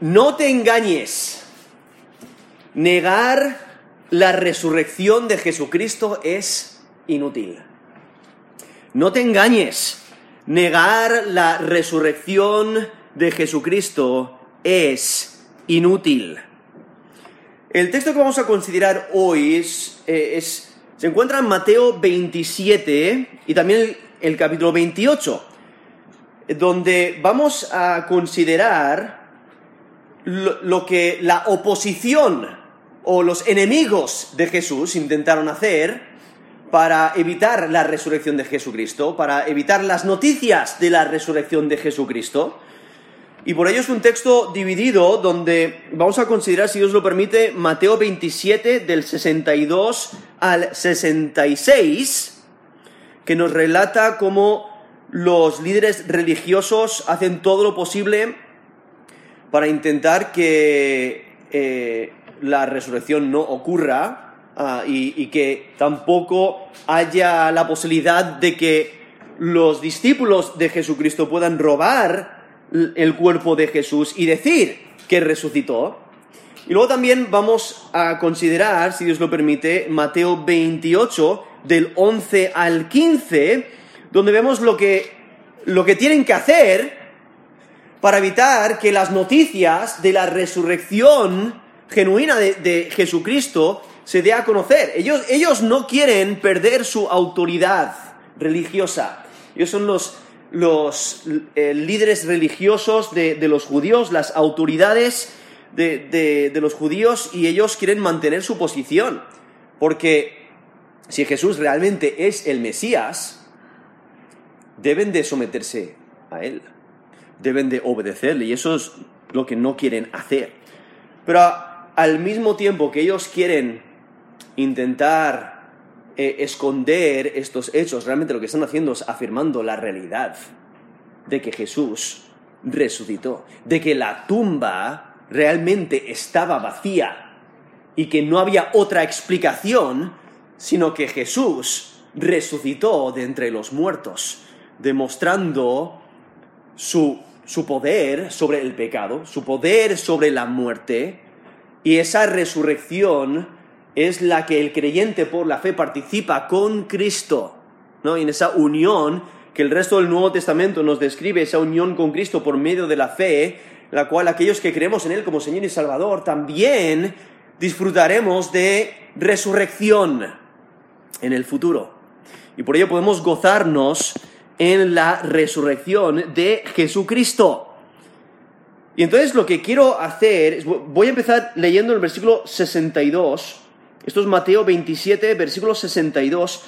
No te engañes. Negar la resurrección de Jesucristo es inútil. No te engañes. Negar la resurrección de Jesucristo es inútil. El texto que vamos a considerar hoy es, eh, se encuentra en Mateo 27 y también el, el capítulo 28, donde vamos a considerar lo, que la oposición o los enemigos de Jesús intentaron hacer para evitar la resurrección de Jesucristo, para evitar las noticias de la resurrección de Jesucristo. Y por ello es un texto dividido donde vamos a considerar, si Dios lo permite, Mateo 27 del 62 al 66, que nos relata cómo los líderes religiosos hacen todo lo posible para intentar que eh, la resurrección no ocurra uh, y, y que tampoco haya la posibilidad de que los discípulos de Jesucristo puedan robar el cuerpo de Jesús y decir que resucitó. Y luego también vamos a considerar, si Dios lo permite, Mateo 28, del 11 al 15, donde vemos lo que, lo que tienen que hacer para evitar que las noticias de la resurrección genuina de, Jesucristo se dé a conocer. Ellos, ellos no quieren perder su autoridad religiosa. Ellos son los, los eh, líderes religiosos de, de, los judíos, las autoridades de, de, de, los judíos, y ellos quieren mantener su posición. Porque si Jesús realmente es el Mesías, deben de someterse a Él, deben de obedecerle, y eso es lo que no quieren hacer. Pero al mismo tiempo que ellos quieren intentar eh, esconder estos hechos, realmente lo que están haciendo es afirmando la realidad de que Jesús resucitó, de que la tumba realmente estaba vacía y que no había otra explicación sino que Jesús resucitó de entre los muertos, demostrando su, su poder sobre el pecado, su poder sobre la muerte, y esa resurrección es la que el creyente por la fe participa con Cristo, ¿no? Y en esa unión que el resto del Nuevo Testamento nos describe, esa unión con Cristo por medio de la fe, la cual aquellos que creemos en Él como Señor y Salvador también disfrutaremos de resurrección en el futuro. Y por ello podemos gozarnos en la resurrección de Jesucristo. Y entonces lo que quiero hacer, es, voy a empezar leyendo el versículo 62, esto es Mateo 27, versículo 62,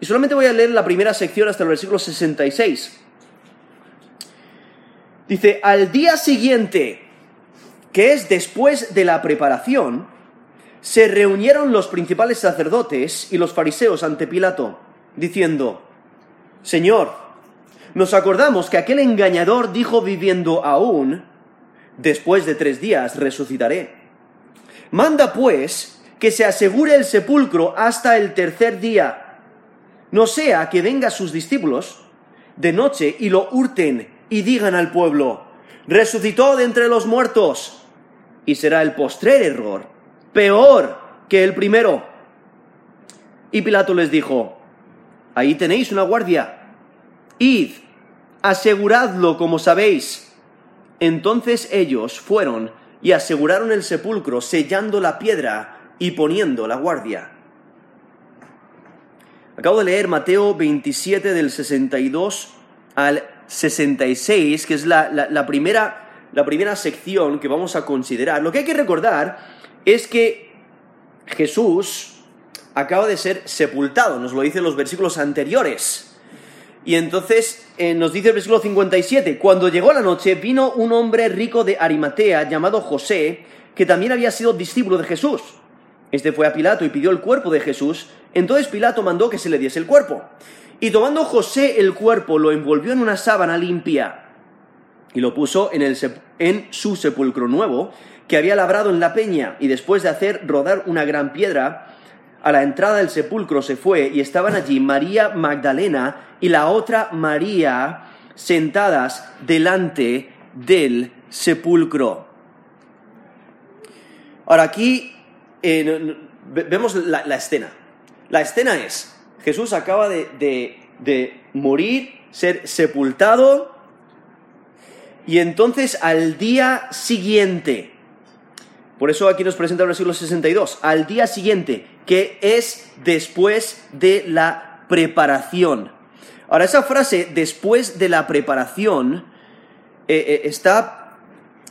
y solamente voy a leer la primera sección hasta el versículo 66. Dice, al día siguiente, que es después de la preparación, se reunieron los principales sacerdotes y los fariseos ante Pilato, diciendo, Señor, nos acordamos que aquel engañador dijo viviendo aún, después de tres días resucitaré. Manda pues que se asegure el sepulcro hasta el tercer día, no sea que vengan sus discípulos de noche y lo hurten y digan al pueblo, resucitó de entre los muertos, y será el postrer error peor que el primero. Y Pilato les dijo, ahí tenéis una guardia, id, aseguradlo como sabéis. Entonces ellos fueron y aseguraron el sepulcro, sellando la piedra y poniendo la guardia. Acabo de leer Mateo 27 del 62 al 66, que es la, la, primera, la primera sección que vamos a considerar. Lo que hay que recordar es que Jesús acaba de ser sepultado, nos lo dicen los versículos anteriores. Y entonces eh, nos dice el versículo 57, cuando llegó la noche vino un hombre rico de Arimatea llamado José, que también había sido discípulo de Jesús. Este fue a Pilato y pidió el cuerpo de Jesús, entonces Pilato mandó que se le diese el cuerpo. Y tomando José el cuerpo, lo envolvió en una sábana limpia y lo puso en, el en su sepulcro nuevo, que había labrado en la peña, y después de hacer rodar una gran piedra, a la entrada del sepulcro se fue, y estaban allí María Magdalena y la otra María sentadas delante del sepulcro. Ahora aquí eh, vemos la, escena. La escena es, Jesús acaba de, de morir, ser sepultado, y entonces al día siguiente, por eso aquí nos presenta el versículo 62, al día siguiente, que es después de la preparación. Ahora, esa frase, después de la preparación, eh, eh, está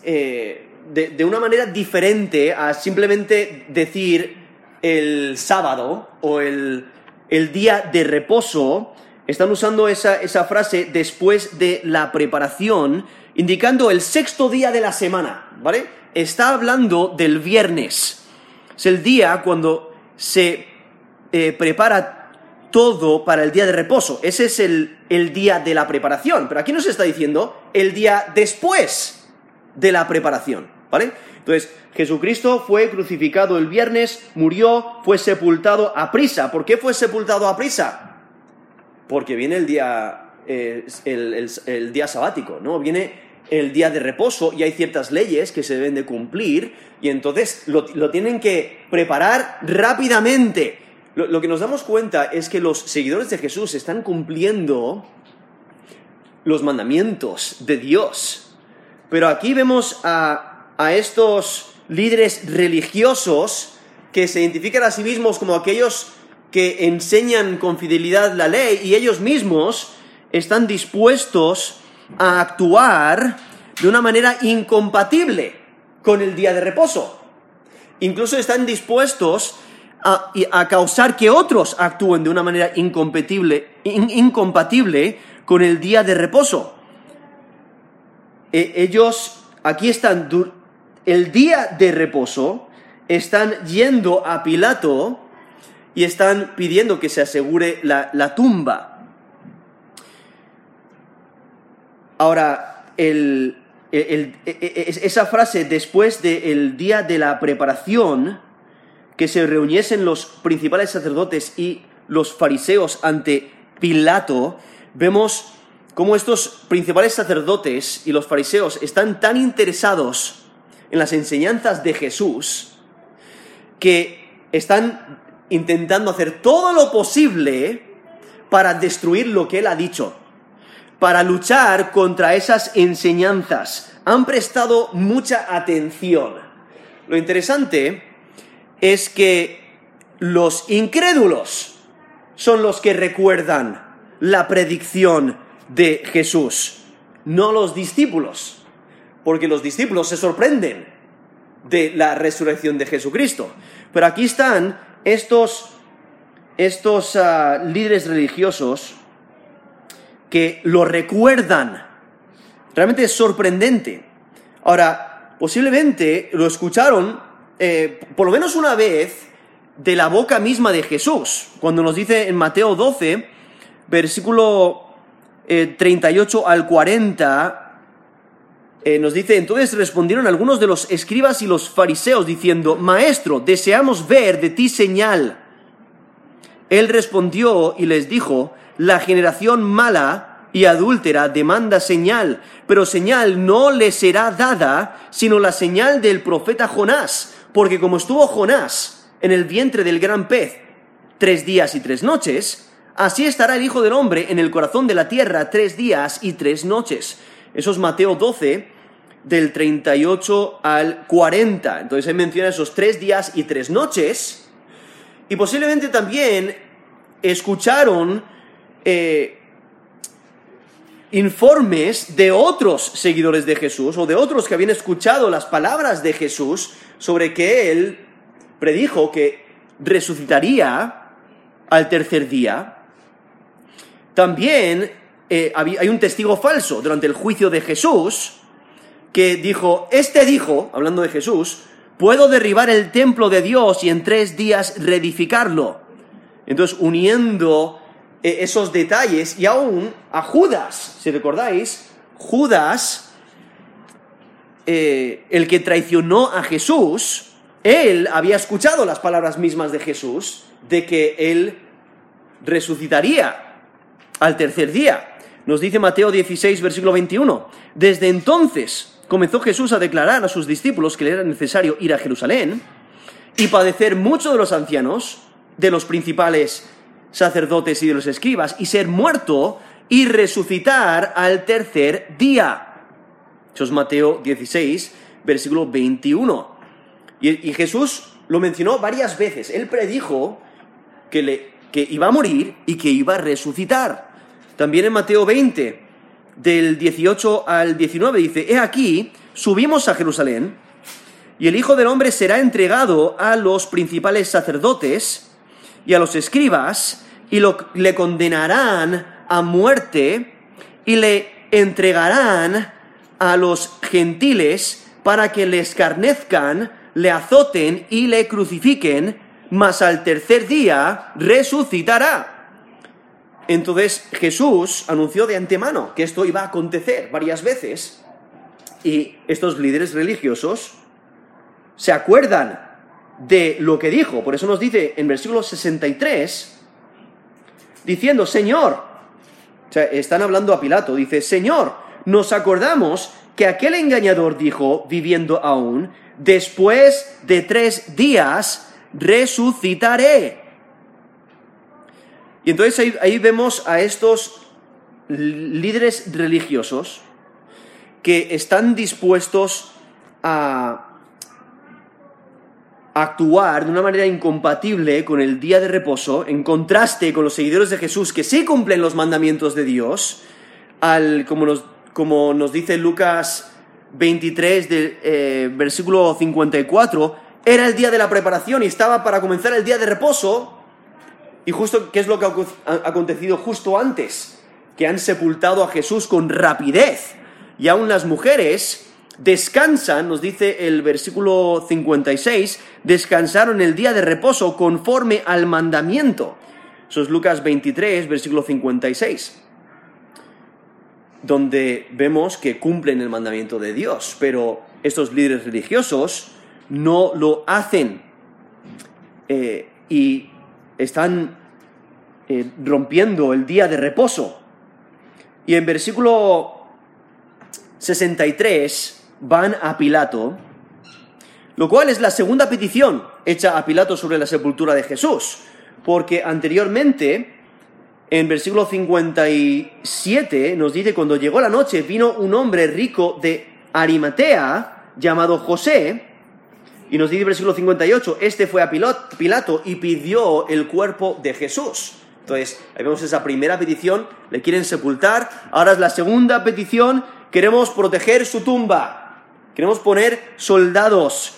eh, de, una manera diferente a simplemente decir el sábado o el, día de reposo. Están usando esa, esa frase después de la preparación, indicando el sexto día de la semana, ¿vale? Está hablando del viernes. Es el día cuando se prepara todo para el día de reposo. Ese es el, día de la preparación. Pero aquí nos está diciendo el día después de la preparación. ¿Vale? Entonces, Jesucristo fue crucificado el viernes, murió, fue sepultado a prisa. ¿Por qué fue sepultado a prisa? Porque viene el día, eh, el, día sabático, ¿no? Viene el día de reposo y hay ciertas leyes que se deben de cumplir y entonces lo tienen que preparar rápidamente lo, que nos damos cuenta es que los seguidores de Jesús están cumpliendo los mandamientos de Dios. Pero aquí vemos a, a estos líderes religiosos que se identifican a sí mismos como aquellos que enseñan con fidelidad la ley y ellos mismos están dispuestos a actuar de una manera incompatible con el día de reposo. Incluso están dispuestos a, causar que otros actúen de una manera incompatible, incompatible con el día de reposo. E, ellos aquí están, el día de reposo, están yendo a Pilato y están pidiendo que se asegure la, tumba. Ahora, e, e, esa frase después del día de la preparación, que se reuniesen los principales sacerdotes y los fariseos ante Pilato, vemos cómo estos principales sacerdotes y los fariseos están tan interesados en las enseñanzas de Jesús que están intentando hacer todo lo posible para destruir lo que él ha dicho, para luchar contra esas enseñanzas. Han prestado mucha atención. Lo interesante es que los incrédulos son los que recuerdan la predicción de Jesús, no los discípulos, porque los discípulos se sorprenden de la resurrección de Jesucristo. Pero aquí están estos, estos ah, líderes religiosos que lo recuerdan. Realmente es sorprendente. Ahora, posiblemente lo escucharon eh, por lo menos una vez de la boca misma de Jesús, cuando nos dice en Mateo 12, versículo 38 eh, al 40, eh, nos dice, entonces respondieron algunos de los escribas y los fariseos diciendo, Maestro, deseamos ver de ti señal. Él respondió y les dijo, la generación mala y adúltera demanda señal, pero señal no le será dada, sino la señal del profeta Jonás porque como estuvo Jonás en el vientre del gran pez tres días y tres noches, así estará el Hijo del Hombre en el corazón de la tierra tres días y tres noches. Eso es Mateo 12, del 38 al 40. Entonces él menciona esos tres días y tres noches. Y posiblemente también escucharon eh, informes de otros seguidores de Jesús o de otros que habían escuchado las palabras de Jesús sobre que él predijo que resucitaría al tercer día. También eh, hay un testigo falso durante el juicio de Jesús que dijo, este dijo, hablando de Jesús, puedo derribar el templo de Dios y en tres días reedificarlo. Entonces, uniendo eh, esos detalles y aún a Judas, si recordáis, Judas eh, el que traicionó a Jesús, él había escuchado las palabras mismas de Jesús de que él resucitaría al tercer día. Nos dice Mateo 16, versículo 21. Desde entonces, comenzó Jesús a declarar a sus discípulos que le era necesario ir a Jerusalén y padecer mucho de los ancianos, de los principales sacerdotes y de los escribas, y ser muerto y resucitar al tercer día. Eso es Mateo 16, versículo 21. Y, y Jesús lo mencionó varias veces. Él predijo que, le, que iba a morir y que iba a resucitar. También en Mateo 20, del 18 al 19, dice, He aquí, subimos a Jerusalén, y el Hijo del Hombre será entregado a los principales sacerdotes y a los escribas, y le condenarán a muerte, y le entregarán a los gentiles para que le escarnezcan, le azoten y le crucifiquen, mas al tercer día resucitará. Entonces Jesús anunció de antemano que esto iba a acontecer varias veces y estos líderes religiosos se acuerdan de lo que dijo. Por eso nos dice en versículo 63, diciendo, Señor, o sea, están hablando a Pilato, dice, Señor, nos acordamos que aquel engañador dijo, viviendo aún, después de tres días resucitaré. Y entonces ahí, vemos a estos líderes religiosos que están dispuestos a actuar de una manera incompatible con el día de reposo, en contraste con los seguidores de Jesús que sí cumplen los mandamientos de Dios, al, como, nos, como nos dice Lucas 23, del eh, versículo 54, era el día de la preparación y estaba para comenzar el día de reposo, y justo, ¿qué es lo que ha acontecido justo antes? Que han sepultado a Jesús con rapidez. Y aún las mujeres descansan, nos dice el versículo 56, descansaron el día de reposo conforme al mandamiento. Eso es Lucas 23, versículo 56 donde vemos que cumplen el mandamiento de Dios, pero estos líderes religiosos no lo hacen eh, y están eh, rompiendo el día de reposo. Y en versículo 63 van a Pilato, lo cual es la segunda petición hecha a Pilato sobre la sepultura de Jesús, porque anteriormente, en versículo 57, nos dice, cuando llegó la noche, vino un hombre rico de Arimatea, llamado José, y nos dice en versículo 58, este fue a Pilato y pidió el cuerpo de Jesús. Entonces, ahí vemos esa primera petición, le quieren sepultar. Ahora es la segunda petición, queremos proteger su tumba. Queremos poner soldados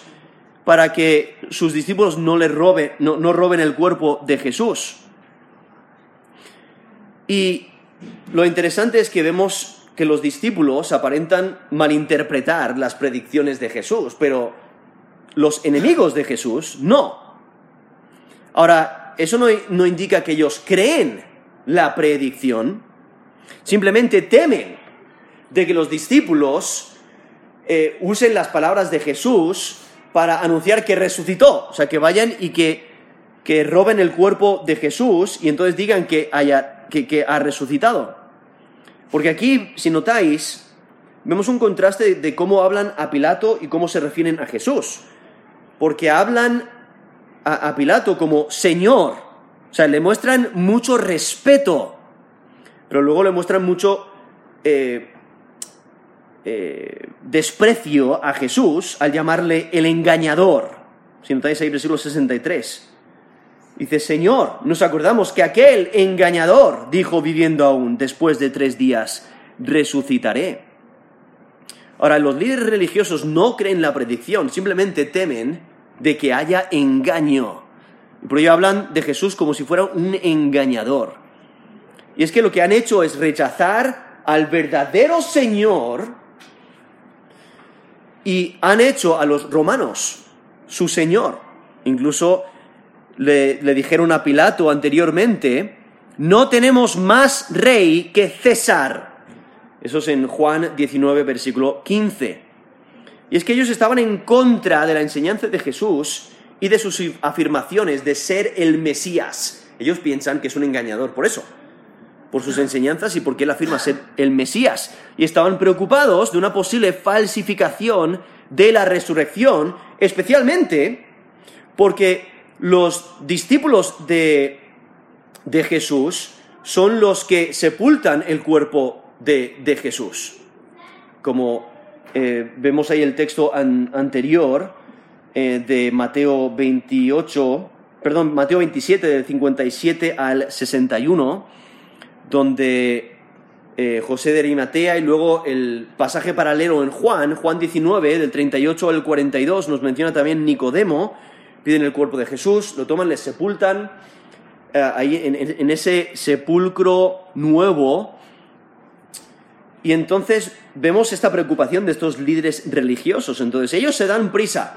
para que sus discípulos no le roben, no, no roben el cuerpo de Jesús. Y lo interesante es que vemos que los discípulos aparentan malinterpretar las predicciones de Jesús, pero los enemigos de Jesús no. Ahora, eso no, indica que ellos creen la predicción, simplemente temen de que los discípulos eh, usen las palabras de Jesús para anunciar que resucitó, o sea, que vayan y que, que roben el cuerpo de Jesús y entonces digan que, haya, que, que ha resucitado. Porque aquí, si notáis, vemos un contraste de cómo hablan a Pilato y cómo se refieren a Jesús. Porque hablan a, Pilato como Señor. O sea, le muestran mucho respeto, pero luego le muestran mucho eh, eh, desprecio a Jesús al llamarle el engañador. Si notáis ahí versículo 63. Dice, Señor, nos acordamos que aquel engañador dijo viviendo aún, después de tres días, resucitaré. Ahora, los líderes religiosos no creen la predicción, simplemente temen de que haya engaño. Por ello hablan de Jesús como si fuera un engañador. Y es que lo que han hecho es rechazar al verdadero Señor y han hecho a los romanos su Señor. Incluso le, dijeron a Pilato anteriormente, no tenemos más rey que César. Eso es en Juan 19, versículo 15. Y es que ellos estaban en contra de la enseñanza de Jesús y de sus afirmaciones de ser el Mesías. Ellos piensan que es un engañador por eso. Por sus enseñanzas y porque él afirma ser el Mesías. Y estaban preocupados de una posible falsificación de la resurrección, especialmente porque los discípulos de, de Jesús son los que sepultan el cuerpo de, Jesús. Como eh, vemos ahí el texto anterior eh, de Mateo 28, perdón, Mateo 27, del 57 al 61, donde eh, José de Arimatea y luego el pasaje paralelo en Juan, Juan 19, del 38 al 42, nos menciona también Nicodemo, piden el cuerpo de Jesús, lo toman, le sepultan, ahí en, ese sepulcro nuevo, y entonces vemos esta preocupación de estos líderes religiosos. Entonces ellos se dan prisa,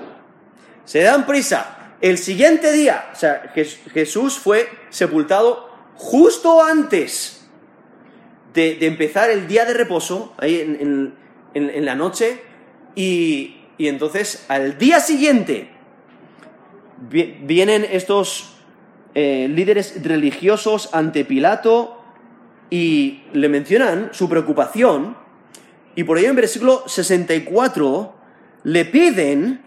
se dan prisa. El siguiente día, o sea, Jesús fue sepultado justo antes de, empezar el día de reposo, ahí en, la noche, y, entonces al día siguiente vienen estos eh, líderes religiosos ante Pilato y le mencionan su preocupación, y por ello en versículo 64 le piden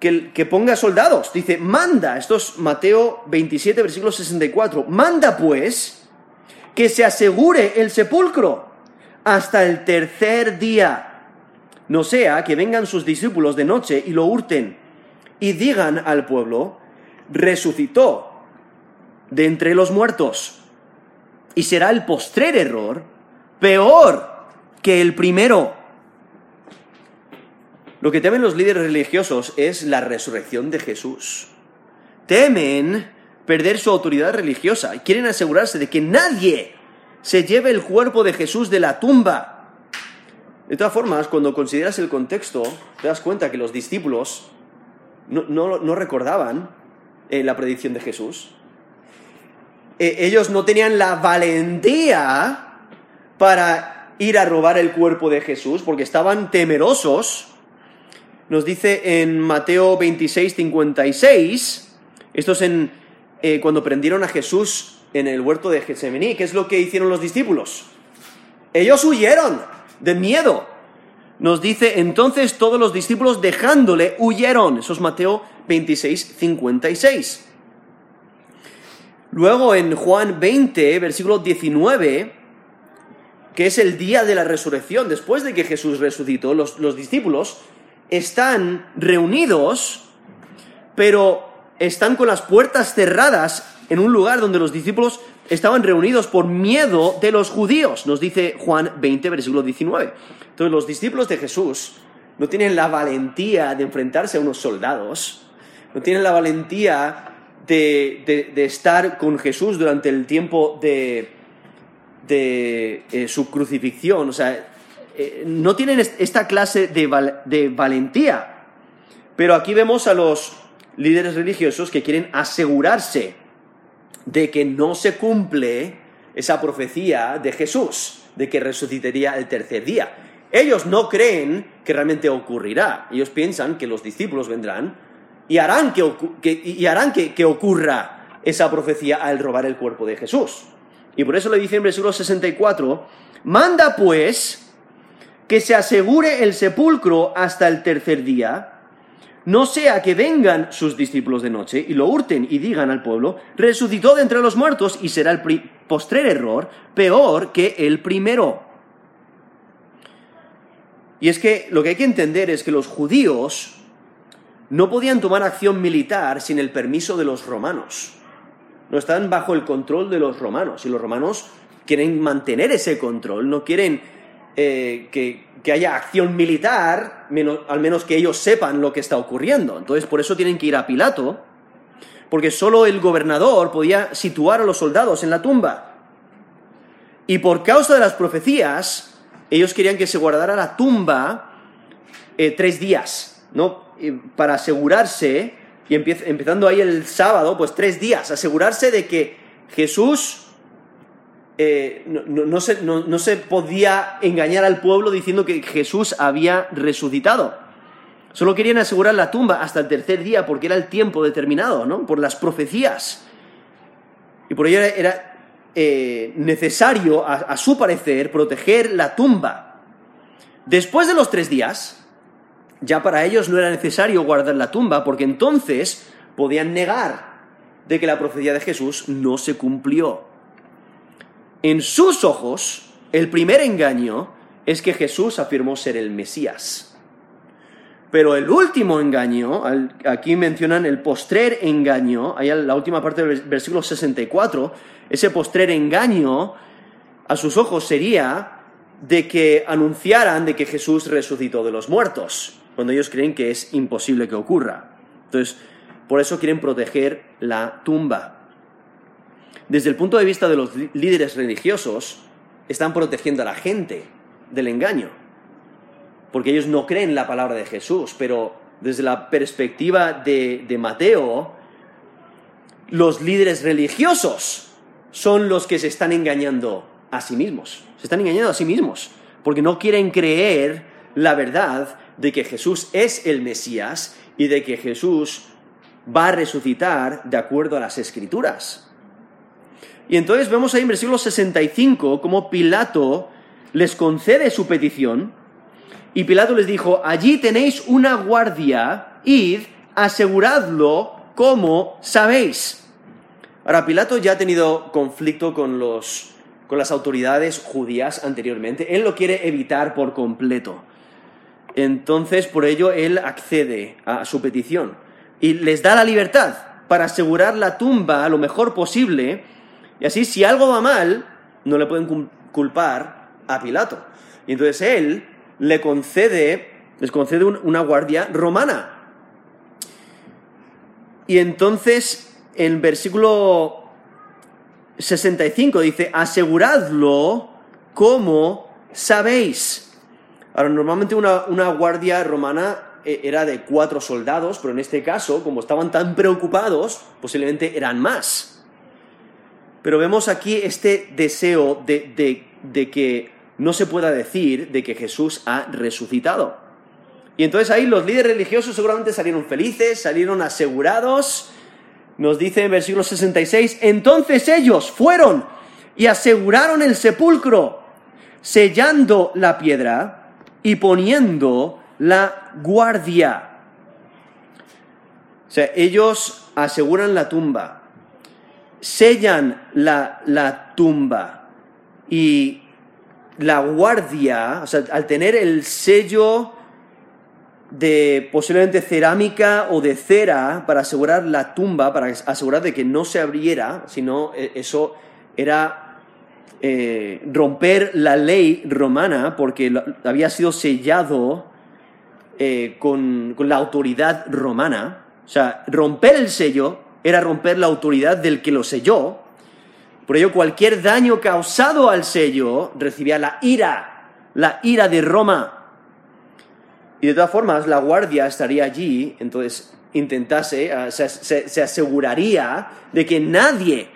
que, que, ponga soldados. Dice, manda, esto es Mateo 27, versículo 64, manda pues que se asegure el sepulcro hasta el tercer día, no sea que vengan sus discípulos de noche y lo hurten y digan al pueblo, resucitó de entre los muertos y será el postrer error peor que el primero. Lo que temen los líderes religiosos es la resurrección de Jesús. Temen perder su autoridad religiosa y quieren asegurarse de que nadie se lleve el cuerpo de Jesús de la tumba. De todas formas, cuando consideras el contexto, te das cuenta que los discípulos no, recordaban eh, la predicción de Jesús. Eh, ellos no tenían la valentía para ir a robar el cuerpo de Jesús porque estaban temerosos. Nos dice en Mateo 26, 56, esto es en, eh, cuando prendieron a Jesús en el huerto de Getsemaní, ¿qué es lo que hicieron los discípulos? Ellos huyeron de miedo. Nos dice, entonces todos los discípulos dejándole huyeron. Eso es Mateo 26, 56. Luego en Juan 20, versículo 19, que es el día de la resurrección, después de que Jesús resucitó, los, discípulos están reunidos, pero están con las puertas cerradas en un lugar donde los discípulos estaban reunidos por miedo de los judíos, nos dice Juan 20, versículo 19. Entonces los discípulos de Jesús no tienen la valentía de enfrentarse a unos soldados, no tienen la valentía de, estar con Jesús durante el tiempo de, de eh, su crucifixión. O sea, eh, no tienen esta clase de, de valentía. Pero aquí vemos a los líderes religiosos que quieren asegurarse de que no se cumple esa profecía de Jesús, de que resucitaría el tercer día. Ellos no creen que realmente ocurrirá. Ellos piensan que los discípulos vendrán y harán que, y harán que, ocurra esa profecía al robar el cuerpo de Jesús. Y por eso le dice en versículo 64, manda pues que se asegure el sepulcro hasta el tercer día, no sea que vengan sus discípulos de noche y lo hurten y digan al pueblo, resucitó de entre los muertos y será el postrer error peor que el primero. Y es que lo que hay que entender es que los judíos no podían tomar acción militar sin el permiso de los romanos. No están bajo el control de los romanos y los romanos quieren mantener ese control, no quieren eh, que, haya acción militar, al menos que ellos sepan lo que está ocurriendo. Entonces por eso tienen que ir a Pilato, porque solo el gobernador podía situar a los soldados en la tumba. Y por causa de las profecías, ellos querían que se guardara la tumba eh, tres días, ¿no? para asegurarse, y empezando ahí el sábado, pues tres días, asegurarse de que Jesús eh, no, se, no, se, podía engañar al pueblo diciendo que Jesús había resucitado. Solo querían asegurar la tumba hasta el tercer día porque era el tiempo determinado, ¿no? Por las profecías. Y por ello era, eh, necesario, a, su parecer, proteger la tumba. Después de los tres días, ya para ellos no era necesario guardar la tumba, porque entonces podían negar de que la profecía de Jesús no se cumplió. En sus ojos, el primer engaño es que Jesús afirmó ser el Mesías. Pero el último engaño, aquí mencionan el postrer engaño, ahí en la última parte del versículo 64, ese postrer engaño a sus ojos sería de que anunciaran de que Jesús resucitó de los muertos, cuando ellos creen que es imposible que ocurra. Entonces, por eso quieren proteger la tumba. Desde el punto de vista de los líderes religiosos, están protegiendo a la gente del engaño porque ellos no creen la palabra de Jesús, pero desde la perspectiva de, Mateo, los líderes religiosos son los que se están engañando a sí mismos. Se están engañando a sí mismos, porque no quieren creer la verdad de que Jesús es el Mesías y de que Jesús va a resucitar de acuerdo a las escrituras. Y entonces vemos ahí en versículo 65 cómo Pilato les concede su petición y Pilato les dijo, allí tenéis una guardia, id, aseguradlo como sabéis. Ahora, Pilato ya ha tenido conflicto con, los, con las autoridades judías anteriormente. Él lo quiere evitar por completo. Entonces, por ello, él accede a su petición y les da la libertad para asegurar la tumba lo mejor posible. Y así, si algo va mal, no le pueden culpar a Pilato. Y entonces él le concede, les concede una guardia romana. Y entonces, en versículo 65 dice, aseguradlo como sabéis. Ahora, normalmente una, una guardia romana eh, era de cuatro soldados, pero en este caso, como estaban tan preocupados, posiblemente eran más. Pero vemos aquí este deseo de, de, de que no se pueda decir de que Jesús ha resucitado. Y entonces ahí los líderes religiosos seguramente salieron felices, salieron asegurados. Nos dice en versículo 66, entonces ellos fueron y aseguraron el sepulcro, sellando la piedra y poniendo la guardia. O sea, ellos aseguran la tumba, sellan la, la tumba y la guardia, o sea, al tener el sello de posiblemente cerámica o de cera para asegurar la tumba, para asegurar de que no se abriera, sino eh, eso era eh, romper la ley romana porque había sido sellado eh, con, con la autoridad romana. O sea, romper el sello era romper la autoridad del que lo selló, por ello, cualquier daño causado al sello recibía la ira, la ira de Roma. Y de todas formas, la guardia estaría allí, entonces intentase, ah, se, aseguraría de que nadie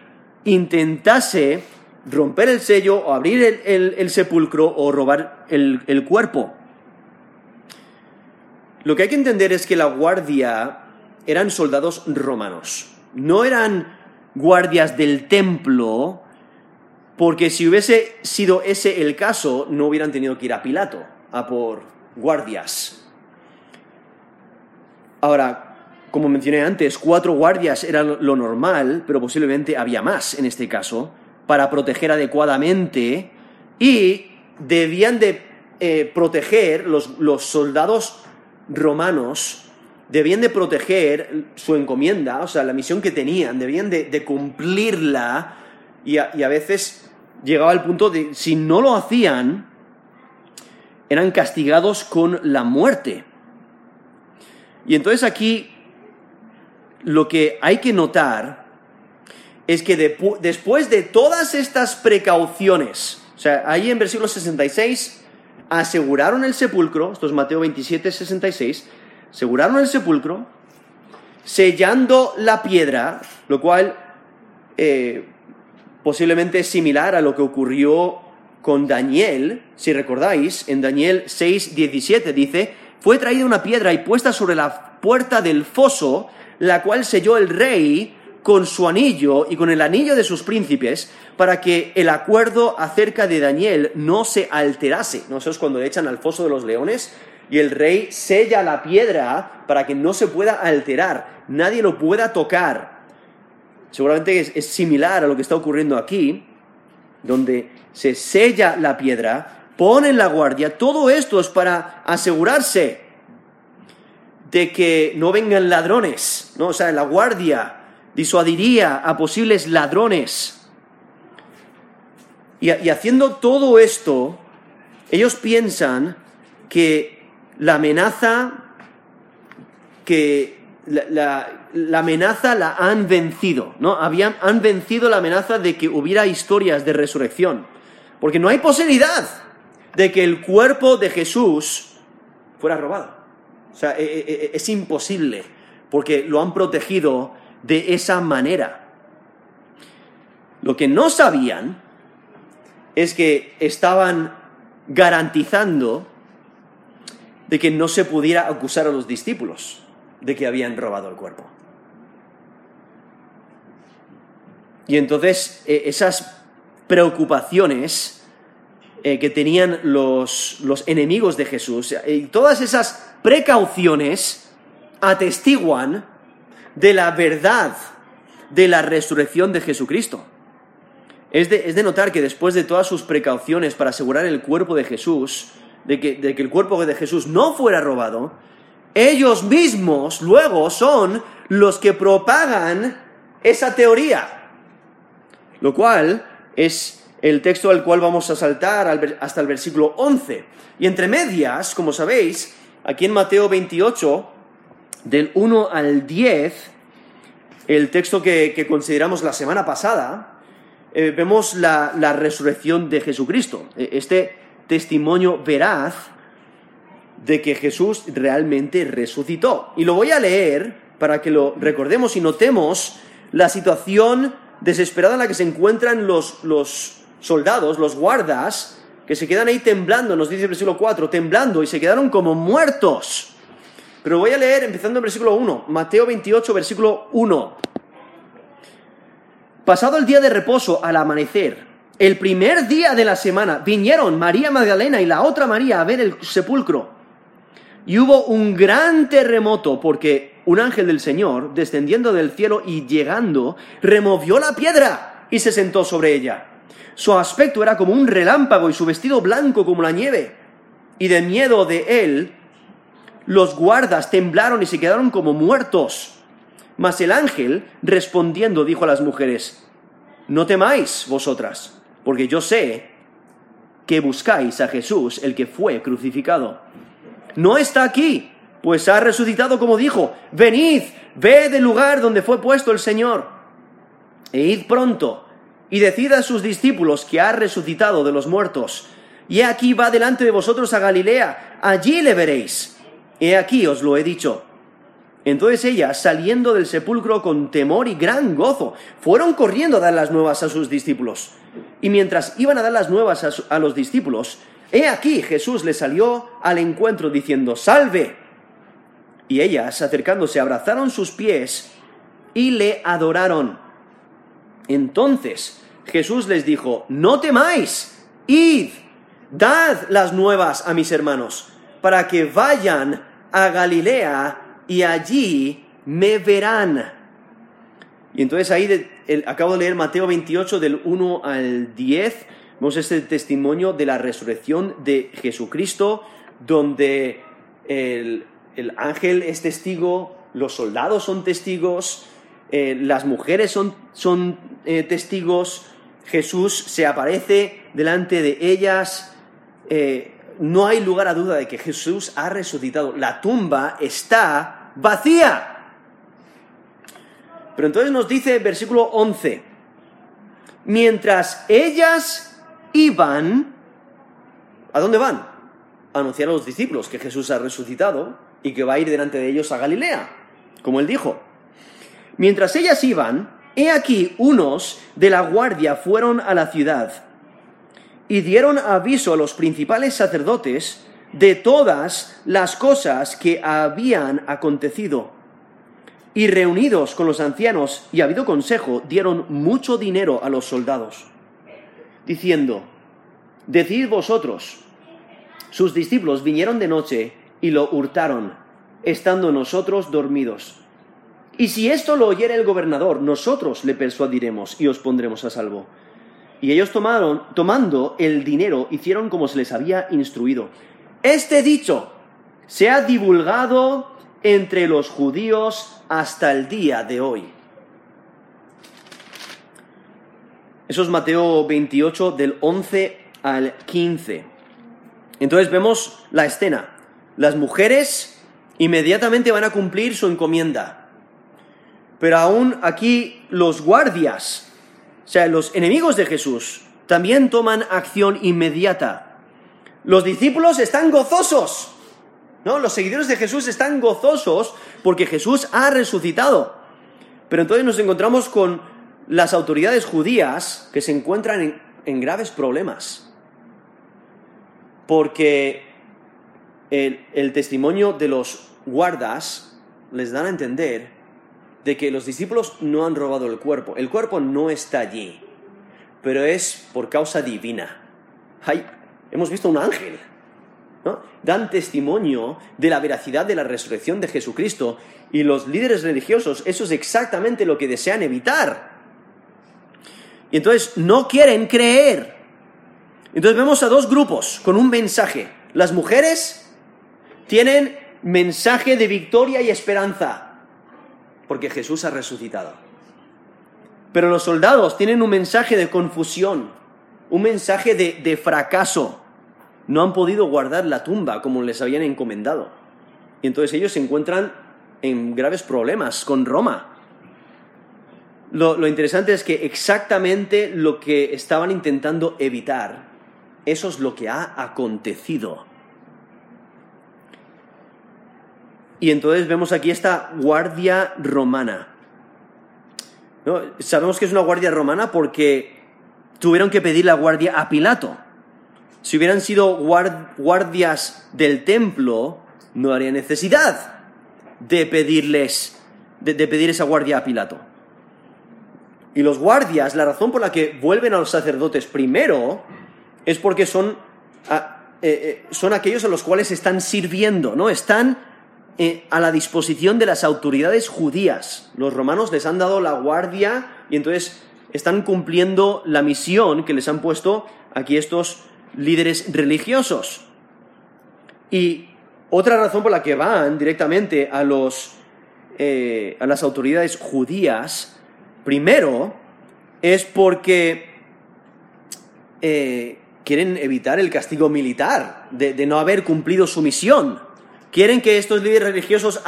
intentase romper el sello o abrir el, sepulcro o robar el, el cuerpo. Lo que hay que entender es que la guardia eran soldados romanos, no eran guardias del templo, porque si hubiese sido ese el caso, no hubieran tenido que ir a Pilato a por guardias. Ahora, como mencioné antes, cuatro guardias era lo normal, pero posiblemente había más en este caso, para proteger adecuadamente y debían de eh, proteger los, los soldados romanos debían de proteger su encomienda, o sea, la misión que tenían, debían de, cumplirla y a, veces llegaba al punto de, si no lo hacían, eran castigados con la muerte. Y entonces aquí lo que hay que notar es que después de todas estas precauciones, o sea, ahí en versículo 66, aseguraron el sepulcro, esto es Mateo 27, 66, aseguraron el sepulcro, sellando la piedra, lo cual eh, posiblemente es similar a lo que ocurrió con Daniel, si recordáis, en Daniel 6, 17 dice, fue traída una piedra y puesta sobre la puerta del foso, la cual selló el rey con su anillo y con el anillo de sus príncipes para que el acuerdo acerca de Daniel no se alterase. ¿No? Eso es cuando le echan al foso de los leones y el rey sella la piedra para que no se pueda alterar, nadie lo pueda tocar. Seguramente es, similar a lo que está ocurriendo aquí, donde se sella la piedra, ponen la guardia, todo esto es para asegurarse de que no vengan ladrones, ¿no? O sea, la guardia disuadiría a posibles ladrones. Y haciendo todo esto, ellos piensan que la amenaza que la, la, amenaza la han vencido, ¿no? Habían, han vencido la amenaza de que hubiera historias de resurrección. Porque no hay posibilidad de que el cuerpo de Jesús fuera robado. O sea, e, e, e, es imposible, porque lo han protegido de esa manera. Lo que no sabían es que estaban garantizando de que no se pudiera acusar a los discípulos de que habían robado el cuerpo. Y entonces eh, esas preocupaciones eh, que tenían los, los, enemigos de Jesús eh, y todas esas precauciones atestiguan de la verdad de la resurrección de Jesucristo. Es de, es de, notar que después de todas sus precauciones para asegurar el cuerpo de Jesús, de que, de que el cuerpo de Jesús no fuera robado, ellos mismos luego son los que propagan esa teoría. Lo cual es el texto al cual vamos a saltar hasta el versículo 11. Y entre medias, como sabéis, aquí en Mateo 28, del 1 al 10, el texto que, consideramos la semana pasada, eh, vemos la, la resurrección de Jesucristo. E, este testimonio veraz de que Jesús realmente resucitó. Y lo voy a leer para que lo recordemos y notemos la situación desesperada en la que se encuentran los, los soldados, los guardas, que se quedan ahí temblando, nos dice el versículo 4, temblando y se quedaron como muertos. Pero voy a leer empezando el versículo 1, Mateo 28, versículo 1. Pasado el día de reposo al amanecer, el primer día de la semana, vinieron María Magdalena y la otra María a ver el sepulcro. Y hubo un gran terremoto porque un ángel del Señor, descendiendo del cielo y llegando, removió la piedra y se sentó sobre ella. Su aspecto era como un relámpago y su vestido blanco como la nieve. Y de miedo de él, los guardas temblaron y se quedaron como muertos. Mas el ángel, respondiendo, dijo a las mujeres, No temáis vosotras, porque yo sé que buscáis a Jesús, el que fue crucificado no está aquí, pues ha resucitado como dijo, venid, ved el lugar donde fue puesto el Señor, e id pronto, y decid a sus discípulos que ha resucitado de los muertos, y aquí va delante de vosotros a Galilea, allí le veréis. He aquí os lo he dicho. Entonces ellas, saliendo del sepulcro con temor y gran gozo, fueron corriendo a dar las nuevas a sus discípulos. Y mientras iban a dar las nuevas a, los discípulos, He aquí Jesús le salió al encuentro diciendo, Salve. Y ellas, acercándose, abrazaron sus pies y le adoraron. Entonces Jesús les dijo, No temáis, id, dad las nuevas a mis hermanos, para que vayan a Galilea y allí me verán. Y entonces ahí acabo de leer Mateo 28 del 1 al 10 Vemos este testimonio de la resurrección de Jesucristo, donde el, ángel es testigo, los soldados son testigos, eh, las mujeres son, son eh, testigos, Jesús se aparece delante de ellas. Eh, no hay lugar a duda de que Jesús ha resucitado. La tumba está vacía. Pero entonces nos dice versículo 11, mientras ellas y van... ¿A dónde van? A anunciar a los discípulos que Jesús ha resucitado y que va a ir delante de ellos a Galilea, como él dijo. Mientras ellas iban, he aquí unos de la guardia fueron a la ciudad y dieron aviso a los principales sacerdotes de todas las cosas que habían acontecido. Y reunidos con los ancianos y habido consejo, dieron mucho dinero a los soldados, diciendo, Decid vosotros, sus discípulos vinieron de noche y lo hurtaron, estando nosotros dormidos. Y si esto lo oyera el gobernador, nosotros le persuadiremos y os pondremos a salvo. Y ellos tomaron, tomando el dinero, hicieron como se les había instruido. Este dicho se ha divulgado entre los judíos hasta el día de hoy. Eso es Mateo 28 del 11 al 15. Entonces vemos la escena. Las mujeres inmediatamente van a cumplir su encomienda. Pero aún aquí los guardias, o sea, los enemigos de Jesús, también toman acción inmediata. Los discípulos están gozosos. ¿No? Los seguidores de Jesús están gozosos porque Jesús ha resucitado. Pero entonces nos encontramos con las autoridades judías que se encuentran en, graves problemas. Porque el, el testimonio de los guardas les dan a entender de que los discípulos no han robado el cuerpo. El cuerpo no está allí, pero es por causa divina. Hay, hemos visto un ángel. Dan testimonio de la veracidad de la resurrección de Jesucristo y los líderes religiosos, eso es exactamente lo que desean evitar. Y entonces no quieren creer. Entonces vemos a dos grupos con un mensaje. Las mujeres tienen mensaje de victoria y esperanza, porque Jesús ha resucitado. Pero los soldados tienen un mensaje de confusión, un mensaje de fracaso. No han podido guardar la tumba como les habían encomendado. Y entonces ellos se encuentran en graves problemas con Roma. Lo, interesante es que exactamente lo que estaban intentando evitar, eso es lo que ha acontecido. Y entonces vemos aquí esta guardia romana. Sabemos que es una guardia romana porque tuvieron que pedir la guardia a Pilato. Si hubieran sido guardias del templo, no haría necesidad de pedirles, de, pedir esa guardia a Pilato. Y los guardias, la razón por la que vuelven a los sacerdotes primero es porque son, eh, eh, son aquellos a los cuales están sirviendo, ¿no? Están eh, a la disposición de las autoridades judías. Los romanos les han dado la guardia y entonces están cumpliendo la misión que les han puesto aquí estos líderes religiosos. Y otra razón por la que van directamente a, los, eh, a las autoridades judías, primero, es porque eh, quieren evitar el castigo militar de, no haber cumplido su misión. Quieren que estos líderes religiosos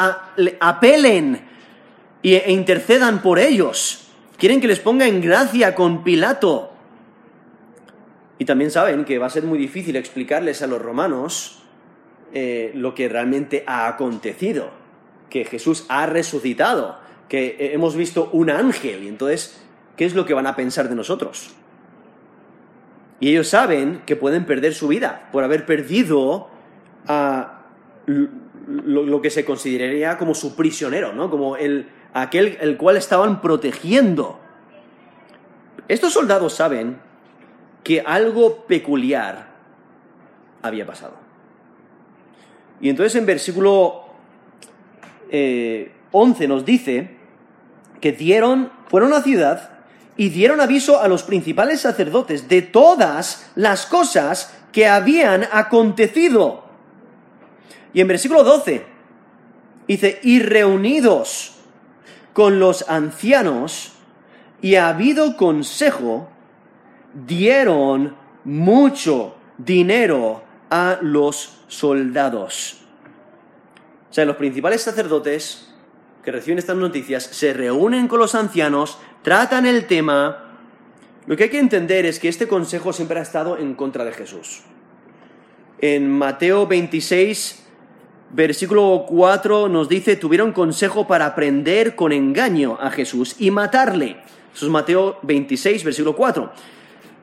apelen e intercedan por ellos. Quieren que les ponga en gracia con Pilato. Y también saben que va a ser muy difícil explicarles a los romanos eh, lo que realmente ha acontecido. Que Jesús ha resucitado. Que hemos visto un ángel. Y entonces, ¿qué es lo que van a pensar de nosotros? Y ellos saben que pueden perder su vida por haber perdido a lo, lo, que se consideraría como su prisionero, ¿no? Como el, aquel el cual estaban protegiendo. Estos soldados saben que algo peculiar había pasado. Y entonces en versículo eh, 11 nos dice que dieron, fueron a la ciudad y dieron aviso a los principales sacerdotes de todas las cosas que habían acontecido. Y en versículo 12 dice, y reunidos con los ancianos y habido consejo, dieron mucho dinero a los soldados. O sea, los principales sacerdotes que reciben estas noticias se reúnen con los ancianos, tratan el tema. Lo que hay que entender es que este consejo siempre ha estado en contra de Jesús. En Mateo 26, versículo 4 nos dice, tuvieron consejo para prender con engaño a Jesús y matarle. Eso es Mateo 26, versículo 4.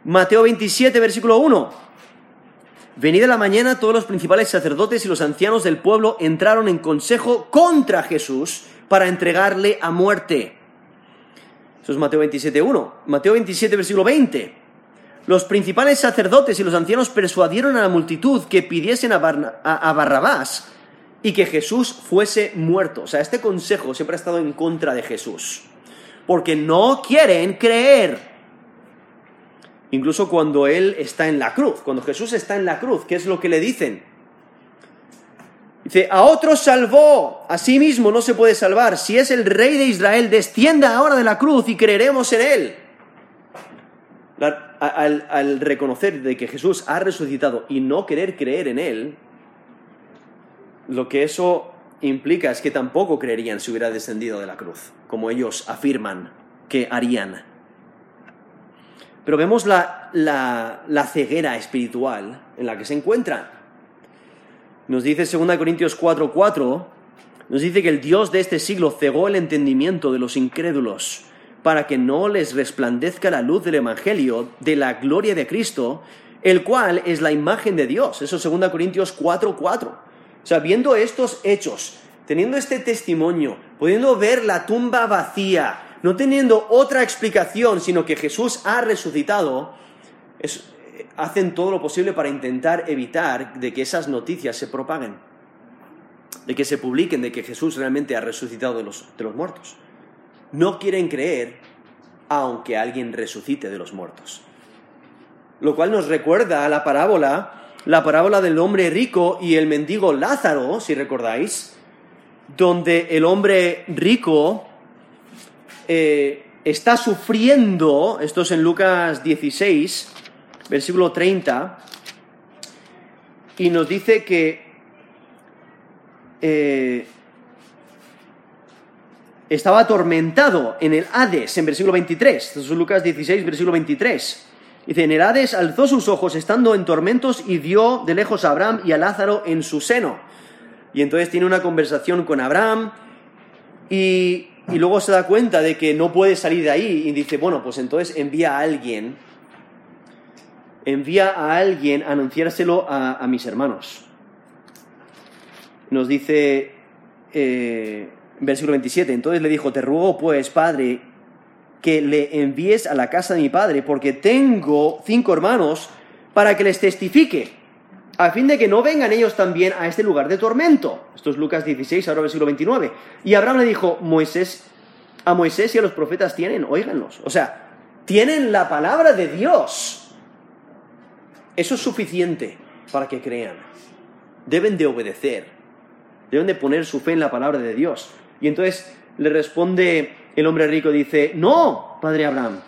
Mateo 27, versículo 1. Venida la mañana, todos los principales sacerdotes y los ancianos del pueblo entraron en consejo contra Jesús para entregarle a muerte. Eso es Mateo 27.1. Mateo 27, versículo 20. Los principales sacerdotes y los ancianos persuadieron a la multitud que pidiesen a, a Barrabás y que Jesús fuese muerto. O sea, este consejo siempre ha estado en contra de Jesús. Porque no quieren creer. Incluso cuando Él está en la cruz, cuando Jesús está en la cruz, ¿qué es lo que le dicen? Dice, a otro salvó, a sí mismo no se puede salvar. Si es el rey de Israel, descienda ahora de la cruz y creeremos en Él. al, al reconocer de que Jesús ha resucitado y no querer creer en Él, lo que eso implica es que tampoco creerían si hubiera descendido de la cruz, como ellos afirman que harían. Pero vemos la, ceguera espiritual en la que se encuentran. Nos dice 2 Corintios 4:4, nos dice que el Dios de este siglo cegó el entendimiento de los incrédulos para que no les resplandezca la luz del Evangelio de la gloria de Cristo, el cual es la imagen de Dios. Eso es 2 Corintios 4:4. O sea, viendo estos hechos, teniendo este testimonio, pudiendo ver la tumba vacía, no teniendo otra explicación, sino que Jesús ha resucitado, hacen todo lo posible para intentar evitar de que esas noticias se propaguen, de que se publiquen, de que Jesús realmente ha resucitado de los, de los muertos. No quieren creer aunque alguien resucite de los muertos. Lo cual nos recuerda a la parábola, la parábola del hombre rico y el mendigo Lázaro, si recordáis, donde el hombre rico eh, está sufriendo, esto es en Lucas 16, versículo 30, y nos dice que eh, estaba atormentado en el Hades, en versículo 23, esto es Lucas 16, versículo 23. Dice, en el Hades alzó sus ojos estando en tormentos y vio de lejos a Abraham y a Lázaro en su seno. Y entonces tiene una conversación con Abraham y y luego se da cuenta de que no puede salir de ahí y dice, bueno, pues entonces envía a alguien, envía a alguien a anunciárselo a, mis hermanos. Nos dice, eh, versículo 27, entonces le dijo, te ruego pues, padre, que le envíes a la casa de mi padre, porque tengo cinco hermanos para que les testifique a fin de que no vengan ellos también a este lugar de tormento. Esto es Lucas 16, ahora versículo 29. Y Abraham le dijo, Moisés, a Moisés y a los profetas tienen, óiganlos. O sea, tienen la palabra de Dios. Eso es suficiente para que crean. Deben de obedecer. Deben de poner su fe en la palabra de Dios. Y entonces le responde el hombre rico, dice, no, padre Abraham,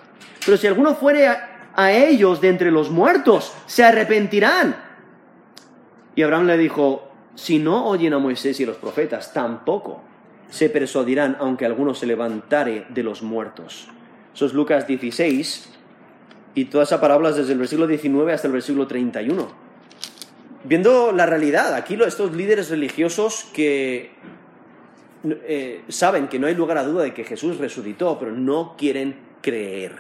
pero si alguno fuere a, a ellos de entre los muertos, se arrepentirán. Y Abraham le dijo, si no oyen a Moisés y a los profetas, tampoco se persuadirán aunque alguno se levantare de los muertos. Eso es Lucas 16 y todas esas parábolas desde el versículo 19 hasta el versículo 31. Viendo la realidad, aquí estos líderes religiosos que eh, saben que no hay lugar a duda de que Jesús resucitó, pero no quieren creer.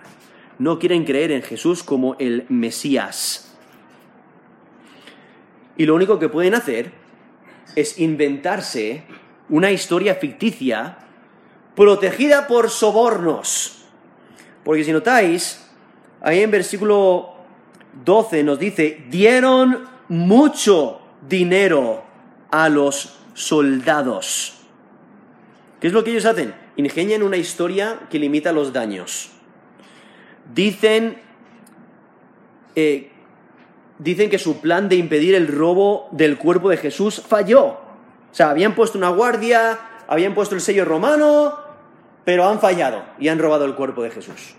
No quieren creer en Jesús como el Mesías. Y lo único que pueden hacer es inventarse una historia ficticia protegida por sobornos. Porque si notáis, ahí en versículo 12 nos dice, dieron mucho dinero a los soldados. ¿Qué es lo que ellos hacen? Ingenian una historia que limita los daños. Dicen eh, dicen que su plan de impedir el robo del cuerpo de Jesús falló. O sea, habían puesto una guardia, habían puesto el sello romano, pero han fallado y han robado el cuerpo de Jesús.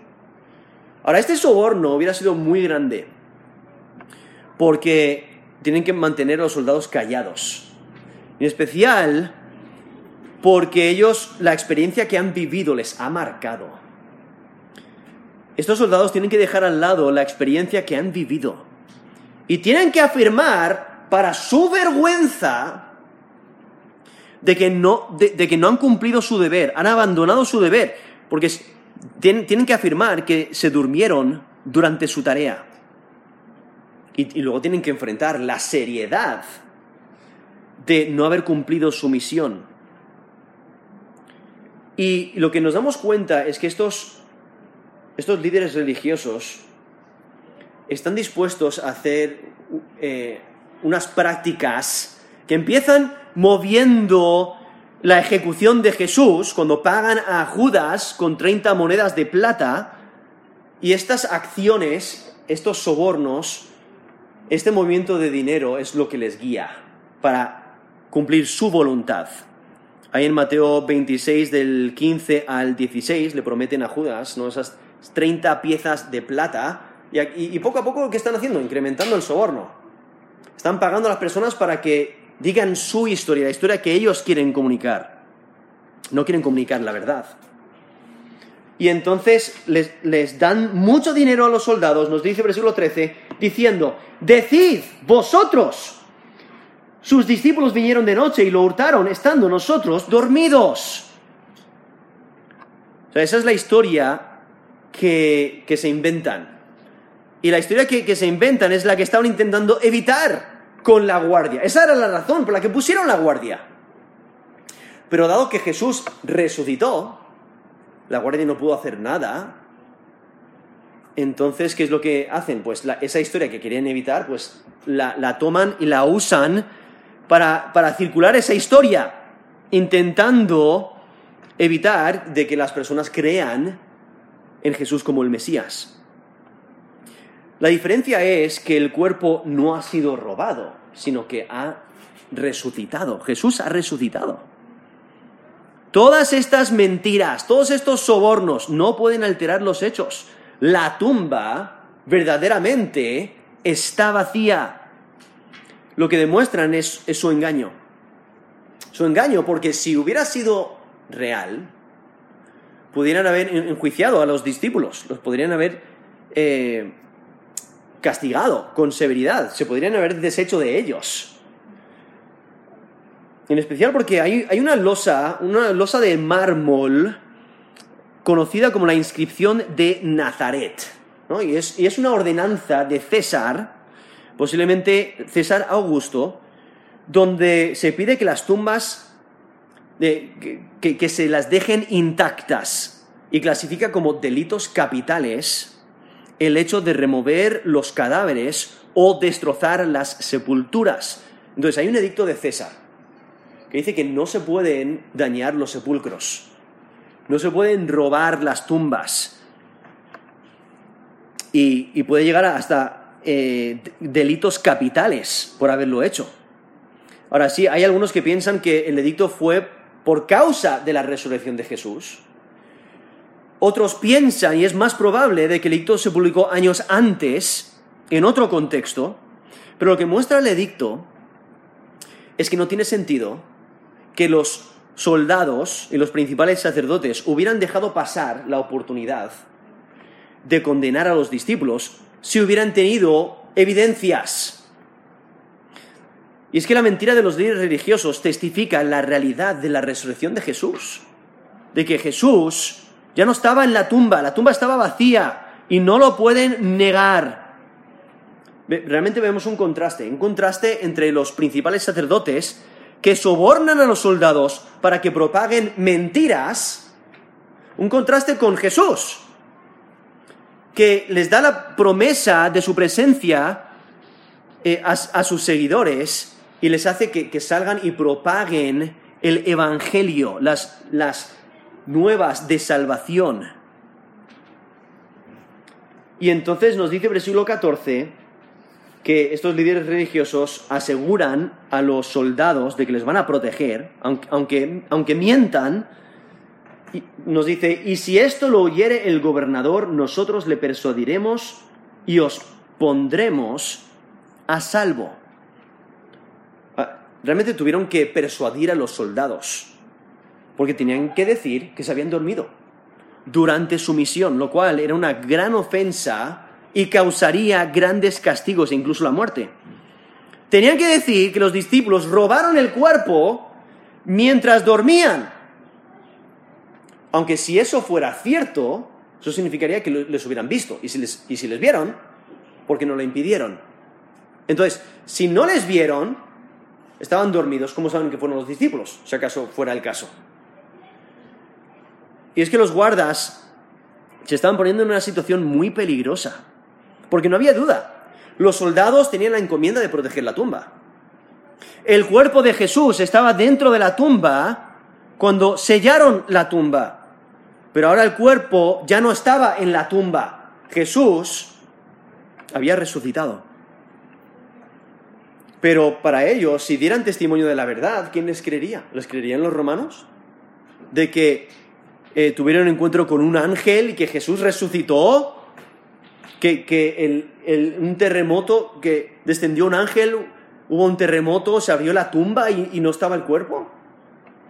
Ahora, este soborno hubiera sido muy grande, porque tienen que mantener a los soldados callados. En especial porque ellos, la experiencia que han vivido les ha marcado. Estos soldados tienen que dejar al lado la experiencia que han vivido y tienen que afirmar, para su vergüenza, de que no, de, que no han cumplido su deber, han abandonado su deber, porque tienen, tienen que afirmar que se durmieron durante su tarea. Y, y luego tienen que enfrentar la seriedad de no haber cumplido su misión. Y lo que nos damos cuenta es que estos, estos líderes religiosos están dispuestos a hacer eh, unas prácticas que empiezan moviendo la ejecución de Jesús cuando pagan a Judas con 30 monedas de plata y estas acciones, estos sobornos, este movimiento de dinero es lo que les guía para cumplir su voluntad. Ahí en Mateo 26 del 15 al 16 le prometen a Judas ¿no? esas 30 piezas de plata y, poco a poco ¿qué están haciendo? Incrementando el soborno. Están pagando a las personas para que digan su historia, la historia que ellos quieren comunicar. No quieren comunicar la verdad. Y entonces les, dan mucho dinero a los soldados, nos dice el versículo 13, diciendo, decid vosotros, sus discípulos vinieron de noche y lo hurtaron, estando nosotros dormidos. O sea, esa es la historia que, se inventan. Y la historia que, que se inventan es la que estaban intentando evitar con la guardia. Esa era la razón por la que pusieron la guardia. Pero dado que Jesús resucitó, la guardia no pudo hacer nada. Entonces, ¿qué es lo que hacen? Pues esa historia que querían evitar, pues la, toman y la usan para, para circular esa historia, intentando evitar de que las personas crean en Jesús como el Mesías. La diferencia es que el cuerpo no ha sido robado, sino que ha resucitado. Jesús ha resucitado. Todas estas mentiras, todos estos sobornos no pueden alterar los hechos. La tumba verdaderamente está vacía. Lo que demuestran es, su engaño. Su engaño, porque si hubiera sido real, pudieran haber enjuiciado a los discípulos, los podrían haber eh, castigado con severidad, se podrían haber deshecho de ellos. En especial porque hay, una losa, una losa de mármol conocida como la inscripción de Nazaret. Y, es, y, es, una ordenanza de César, posiblemente César Augusto, donde se pide que las tumbas, que se las dejen intactas y clasifica como delitos capitales el hecho de remover los cadáveres o destrozar las sepulturas. Entonces hay un edicto de César que dice que no se pueden dañar los sepulcros, no se pueden robar las tumbas y, puede llegar hasta eh, delitos capitales por haberlo hecho. Ahora sí, hay algunos que piensan que el edicto fue por causa de la resurrección de Jesús, otros piensan, y es más probable, de que el edicto se publicó años antes, en otro contexto, pero lo que muestra el edicto es que no tiene sentido que los soldados y los principales sacerdotes hubieran dejado pasar la oportunidad de condenar a los discípulos si hubieran tenido evidencias. Y es que la mentira de los líderes religiosos testifica la realidad de la resurrección de Jesús, de que Jesús ya no estaba en la tumba, la tumba estaba vacía y no lo pueden negar. Realmente vemos un contraste, un contraste entre los principales sacerdotes que sobornan a los soldados para que propaguen mentiras, un contraste con Jesús, que les da la promesa de su presencia eh, a, sus seguidores y les hace que, salgan y propaguen el Evangelio, las, las nuevas de salvación. Y entonces nos dice versículo 14 que estos líderes religiosos aseguran a los soldados de que les van a proteger, aunque, aunque, mientan, nos dice, y si esto lo oyere el gobernador, nosotros le persuadiremos y os pondremos a salvo. Ah, realmente tuvieron que persuadir a los soldados porque tenían que decir que se habían dormido durante su misión, lo cual era una gran ofensa y causaría grandes castigos e incluso la muerte. Tenían que decir que los discípulos robaron el cuerpo mientras dormían. Aunque si eso fuera cierto, eso significaría que les hubieran visto. Y si les, y si les vieron, porque no lo impidieron. Entonces, si no les vieron, estaban dormidos, ¿cómo saben que fueron los discípulos? Si acaso fuera el caso. Y es que los guardas se estaban poniendo en una situación muy peligrosa, porque no había duda. Los soldados tenían la encomienda de proteger la tumba. El cuerpo de Jesús estaba dentro de la tumba cuando sellaron la tumba. Pero ahora el cuerpo ya no estaba en la tumba. Jesús había resucitado. Pero para ellos, si dieran testimonio de la verdad, ¿quién les creería? ¿Les creerían los romanos? De que eh, tuvieron un encuentro con un ángel y que Jesús resucitó, que, un terremoto, que descendió un ángel, hubo un terremoto, se abrió la tumba y, y no estaba el cuerpo.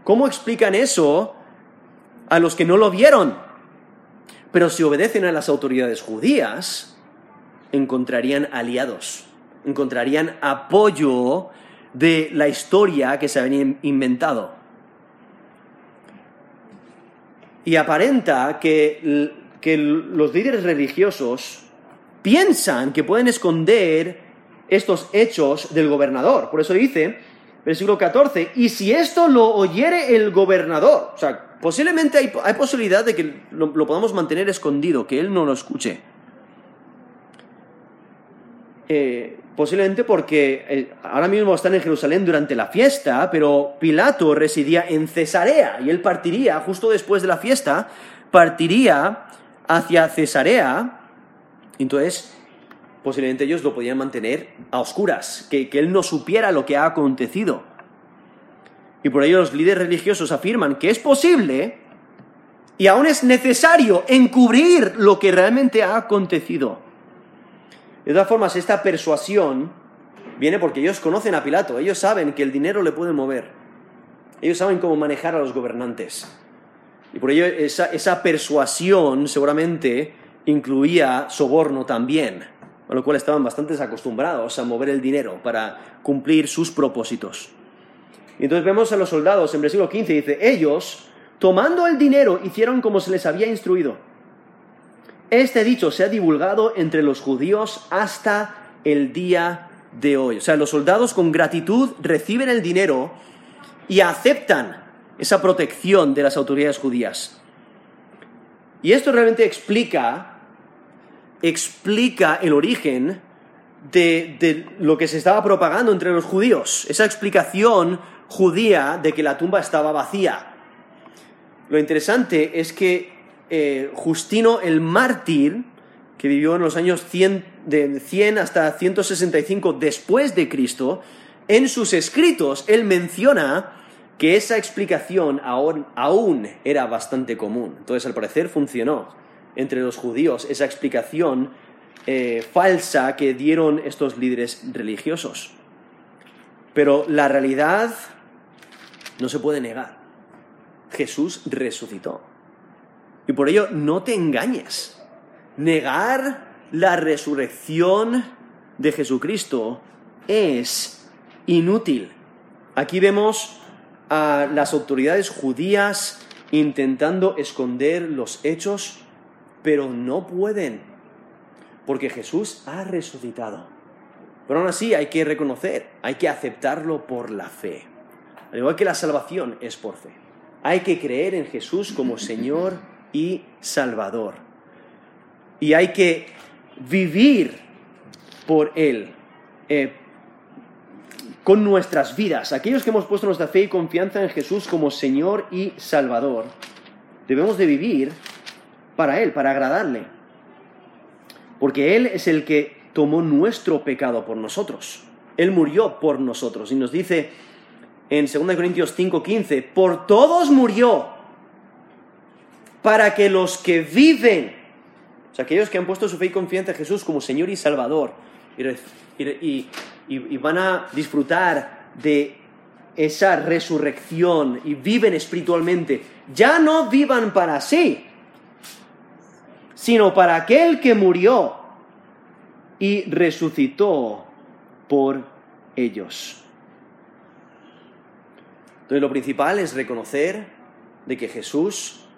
¿Cómo explican eso a los que no lo vieron? Pero si obedecen a las autoridades judías, encontrarían aliados, encontrarían apoyo de la historia que se habían inventado. Y aparenta que, que los líderes religiosos piensan que pueden esconder estos hechos del gobernador. Por eso dice, versículo 14, y si esto lo oyere el gobernador, o sea, posiblemente hay, posibilidad de que lo, podamos mantener escondido, que él no lo escuche. Eh, posiblemente porque eh, ahora mismo están en Jerusalén durante la fiesta, pero Pilato residía en Cesarea y él partiría, justo después de la fiesta, partiría hacia Cesarea. Entonces, posiblemente ellos lo podían mantener a oscuras, que, que él no supiera lo que ha acontecido. Y por ello los líderes religiosos afirman que es posible y aún es necesario encubrir lo que realmente ha acontecido. De todas formas, esta persuasión viene porque ellos conocen a Pilato, ellos saben que el dinero le puede mover, ellos saben cómo manejar a los gobernantes. Y por ello esa, esa persuasión seguramente incluía soborno también, a lo cual estaban bastante acostumbrados a mover el dinero para cumplir sus propósitos. Y entonces vemos a los soldados en versículo 15, dice, ellos, tomando el dinero, hicieron como se les había instruido. Este dicho se ha divulgado entre los judíos hasta el día de hoy. O sea, los soldados con gratitud reciben el dinero y aceptan esa protección de las autoridades judías. Y esto realmente explica, explica el origen de, de, lo que se estaba propagando entre los judíos. Esa explicación judía de que la tumba estaba vacía. Lo interesante es que eh, Justino el mártir, que vivió en los años 100, de 100 hasta 165 después de Cristo, en sus escritos él menciona que esa explicación aún, aún era bastante común. Entonces, al parecer, funcionó entre los judíos esa explicación eh, falsa que dieron estos líderes religiosos. Pero la realidad no se puede negar. Jesús resucitó. Y por ello no te engañes. Negar la resurrección de Jesucristo es inútil. Aquí vemos a las autoridades judías intentando esconder los hechos, pero no pueden, porque Jesús ha resucitado. Pero aún así hay que reconocer, hay que aceptarlo por la fe. Al igual que la salvación es por fe. Hay que creer en Jesús como Señor y Salvador. Y hay que vivir por Él, eh, con nuestras vidas. Aquellos que hemos puesto nuestra fe y confianza en Jesús como Señor y Salvador, debemos de vivir para Él, para agradarle. Porque Él es el que tomó nuestro pecado por nosotros. Él murió por nosotros y nos dice en 2 Corintios 5:15, por todos murió, para que los que viven, o sea, aquellos que han puesto su fe y confianza en Jesús como Señor y Salvador, y, van a disfrutar de esa resurrección y viven espiritualmente, ya no vivan para sí, sino para aquel que murió y resucitó por ellos. Entonces lo principal es reconocer de que Jesús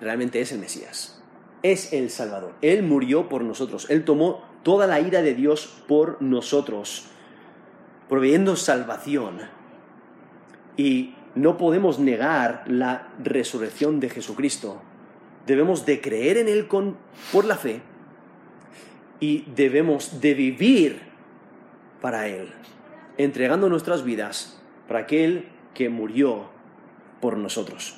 realmente es el Mesías, es el Salvador. Él murió por nosotros, Él tomó toda la ira de Dios por nosotros, proveyendo salvación. Y no podemos negar la resurrección de Jesucristo. Debemos de creer en Él con, por la fe y debemos de vivir para Él, entregando nuestras vidas para aquel que murió por nosotros.